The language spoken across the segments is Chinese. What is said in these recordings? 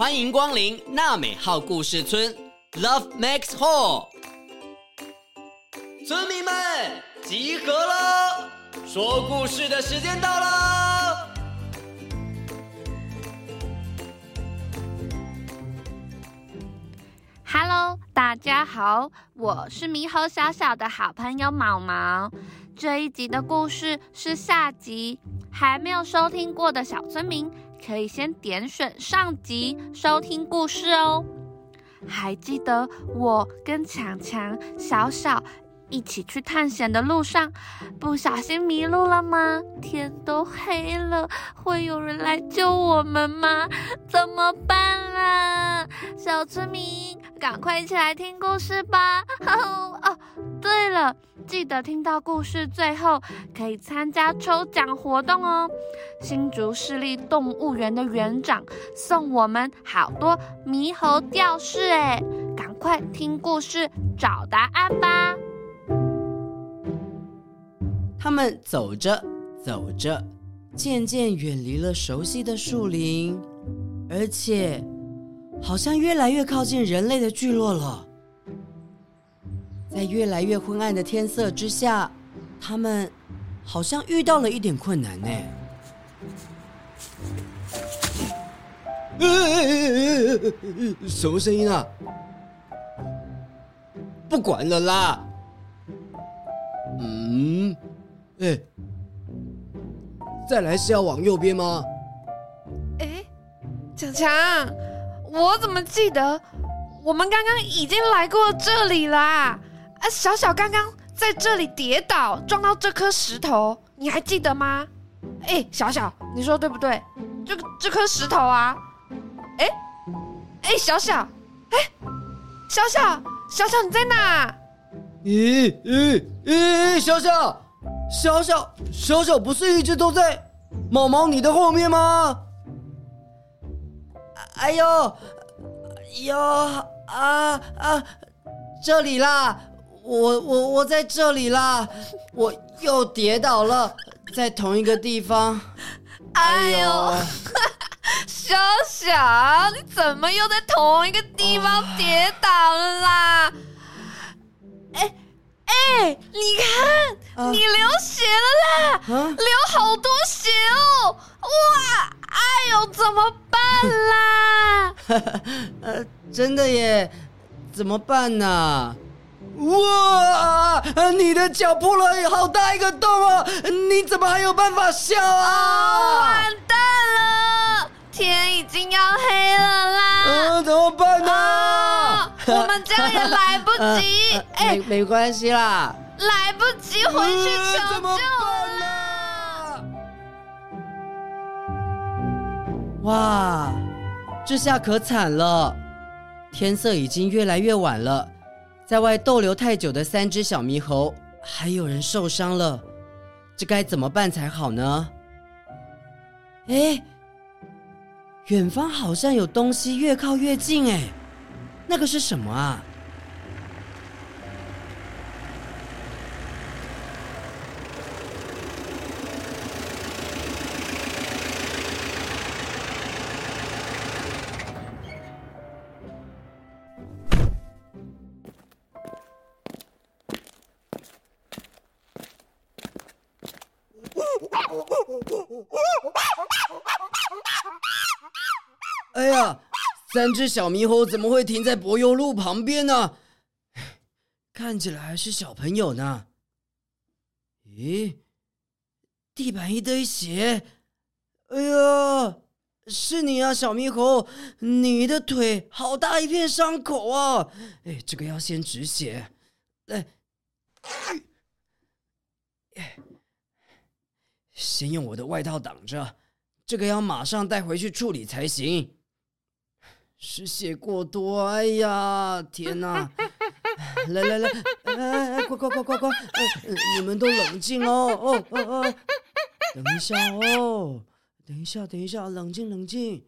欢迎光临娜美号故事村，Love Max Hall。村民们集合了，说故事的时间到喽。Hello，大家好，我是猕猴小小的好朋友毛毛。这一集的故事是下集，还没有收听过的小村民可以先点选上集收听故事哦。还记得我跟强强、小小一起去探险的路上，不小心迷路了吗？天都黑了，会有人来救我们吗？怎么办啊？小村民，赶快一起来听故事吧！哦，对了。记得听到故事最后可以参加抽奖活动哦！新竹市立动物园的园长送我们好多猕猴吊饰哎，赶快听故事找答案吧！他们走着走着，渐渐远离了熟悉的树林，而且好像越来越靠近人类的聚落了。在越来越昏暗的天色之下，他们好像遇到了一点困难呢。什么声音啊？不管了啦。嗯，哎，再来是要往右边吗？哎，强强，我怎么记得我们刚刚已经来过这里啦？啊，小小刚刚在这里跌倒，撞到这颗石头，你还记得吗？哎，小小，你说对不对？这个这颗石头啊，哎，哎，小小，哎，小小，小小你在哪？咦咦咦，小小，小小，小小不是一直都在毛毛你的后面吗？哎呦，哎呦啊啊，这里啦！我我我在这里啦，我又跌倒了，在同一个地方。哎呦，哎呦小小，你怎么又在同一个地方跌倒了啦？哎哎，你看，啊、你流血了啦，啊、流好多血哦！哇，哎呦，怎么办啦？呃，真的耶，怎么办呢？哇！你的脚破了好大一个洞啊！你怎么还有办法笑啊？哦，完蛋了，天已经要黑了啦！嗯，怎么办呢？哦，我们这样也来不及。哎，没没关系啦，来不及回去求救了。哇，这下可惨了，天色已经越来越晚了。在外逗留太久的三只小猕猴，还有人受伤了，这该怎么办才好呢？哎，远方好像有东西越靠越近，哎，那个是什么啊？哎呀，三只小猕猴怎么会停在柏油路旁边呢？看起来还是小朋友呢。咦，地板一堆血！哎呀，是你啊，小猕猴，你的腿好大一片伤口啊！哎，这个要先止血。来，哎。先用我的外套挡着，这个要马上带回去处理才行。失血过多，哎呀，天哪！来来来，哎哎，快快快快快！哎，你们都冷静哦，哦哦哦，等一下哦，等一下等一下，冷静冷静。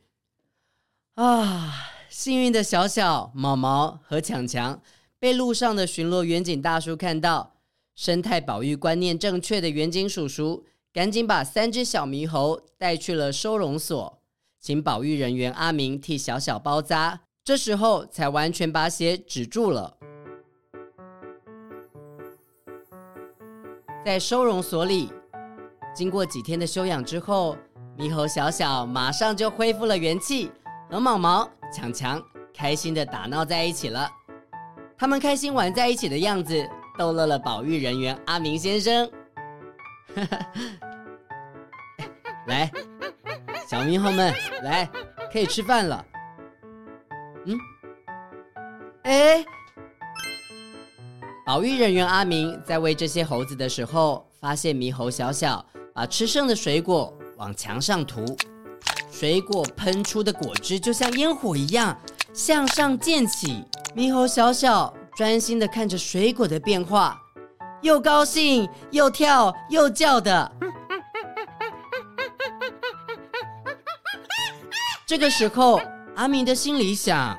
啊，幸运的小小、毛毛和强强被路上的巡逻员警大叔看到，生态保育观念正确的远警叔叔。赶紧把三只小猕猴带去了收容所，请保育人员阿明替小小包扎，这时候才完全把血止住了。在收容所里，经过几天的休养之后，猕猴小小马上就恢复了元气，和毛毛、强强开心的打闹在一起了。他们开心玩在一起的样子，逗乐了保育人员阿明先生。哈 哈来，小猕猴们，来，可以吃饭了。嗯，哎，保育人员阿明在喂这些猴子的时候，发现猕猴小小把吃剩的水果往墙上涂，水果喷出的果汁就像烟火一样向上溅起。猕猴小小专心的看着水果的变化，又高兴又跳又叫的。这个时候，阿明的心里想：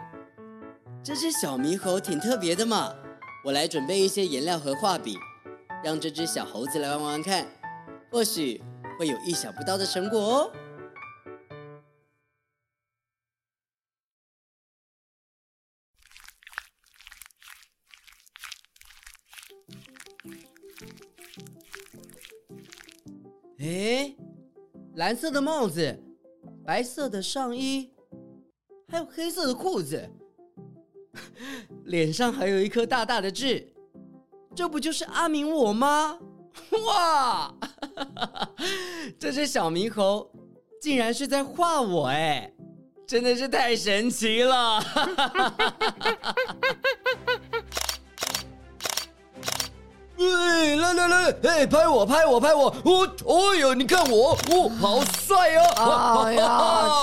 这只小猕猴挺特别的嘛，我来准备一些颜料和画笔，让这只小猴子来玩玩看，或许会有意想不到的成果哦。哎，蓝色的帽子，白色的上衣，还有黑色的裤子，脸上还有一颗大大的痣，这不就是阿明我吗？哇，这只小猕猴竟然是在画我哎，真的是太神奇了！哎，拍我，拍我，拍我！哦，哦呦，你看我，哦，好帅哦！哎呦，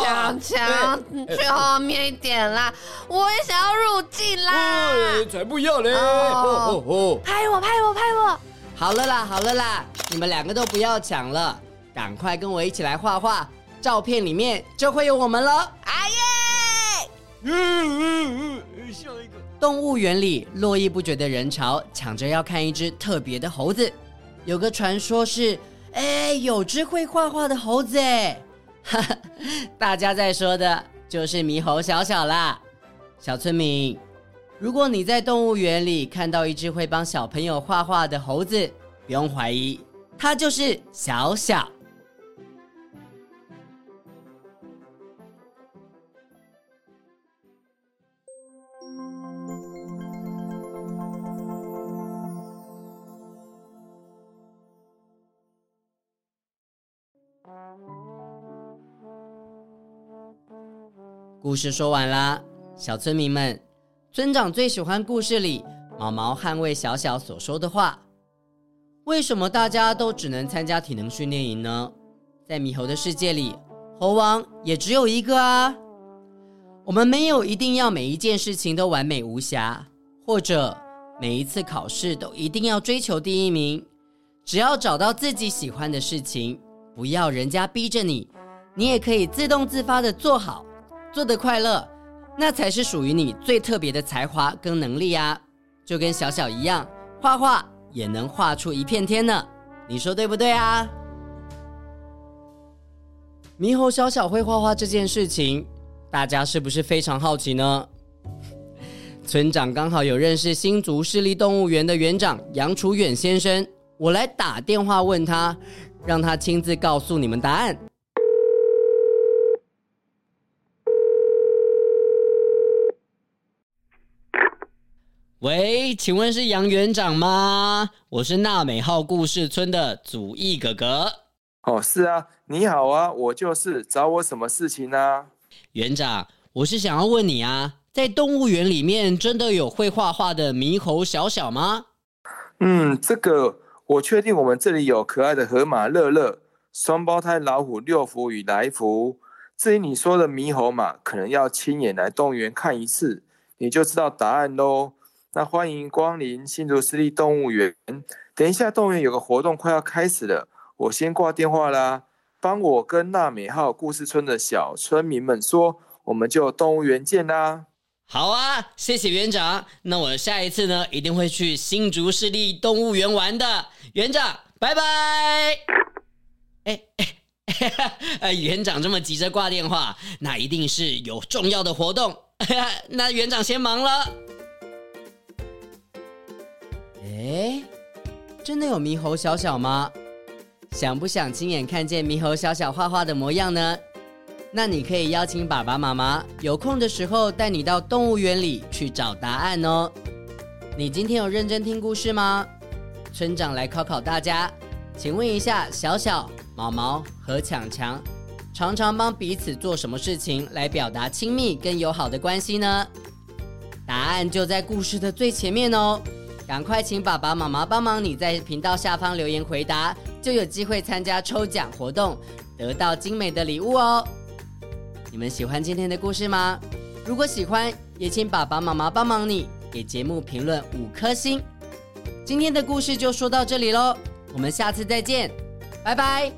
强强，你去后面一点啦，我也想要入镜啦！哎，才不要嘞！哦哦哦，拍我，拍我，拍我！好了啦，好了啦，你们两个都不要抢了，赶快跟我一起来画画，照片里面就会有我们了！哎耶！嗯嗯嗯，下一个。动物园里络绎不绝的人潮，抢着要看一只特别的猴子。有个传说是，哎，有只会画画的猴子哎，大家在说的就是猕猴小小啦。小村民，如果你在动物园里看到一只会帮小朋友画画的猴子，不用怀疑，它就是小小。故事说完啦，小村民们，村长最喜欢故事里毛毛捍卫小小所说的话。为什么大家都只能参加体能训练营呢？在猕猴的世界里，猴王也只有一个啊。我们没有一定要每一件事情都完美无瑕，或者每一次考试都一定要追求第一名。只要找到自己喜欢的事情，不要人家逼着你，你也可以自动自发的做好。做得快乐，那才是属于你最特别的才华跟能力啊！就跟小小一样，画画也能画出一片天呢。你说对不对啊？猕猴小小会画画这件事情，大家是不是非常好奇呢？村长刚好有认识新竹市立动物园的园长杨楚远先生，我来打电话问他，让他亲自告诉你们答案。喂，请问是杨园长吗？我是娜美号故事村的祖义哥哥。哦，是啊，你好啊，我就是，找我什么事情呢？啊？园长，我是想要问你啊，在动物园里面真的有会画画的猕猴小小吗？嗯，这个我确定，我们这里有可爱的河马乐乐、双胞胎老虎六福与来福。至于你说的猕猴马，可能要亲眼来动物园看一次，你就知道答案喽。那欢迎光临新竹市立动物园。等一下，动物园有个活动快要开始了，我先挂电话啦。帮我跟纳美号故事村的小村民们说，我们就动物园见啦。好啊，谢谢园长。那我下一次呢，一定会去新竹市立动物园玩的。园长，拜拜。哎 哎呃，园长这么急着挂电话，那一定是有重要的活动。那园长先忙了。哎，真的有猕猴小小吗？想不想亲眼看见猕猴小小画画的模样呢？那你可以邀请爸爸妈妈有空的时候带你到动物园里去找答案哦。你今天有认真听故事吗？村长来考考大家，请问一下，小小、毛毛和强强常常帮彼此做什么事情来表达亲密跟友好的关系呢？答案就在故事的最前面哦。赶快请爸爸妈妈帮忙你在频道下方留言回答，就有机会参加抽奖活动，得到精美的礼物哦。你们喜欢今天的故事吗？如果喜欢，也请爸爸妈妈帮忙你给节目评论五颗星。今天的故事就说到这里喽，我们下次再见，拜拜。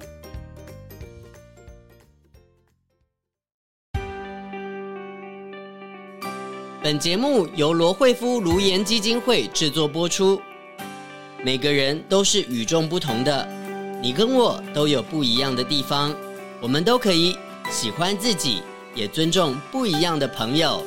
本节目由罗慧夫卢颜基金会制作播出。每个人都是与众不同的，你跟我都有不一样的地方，我们都可以。喜欢自己，也尊重不一样的朋友。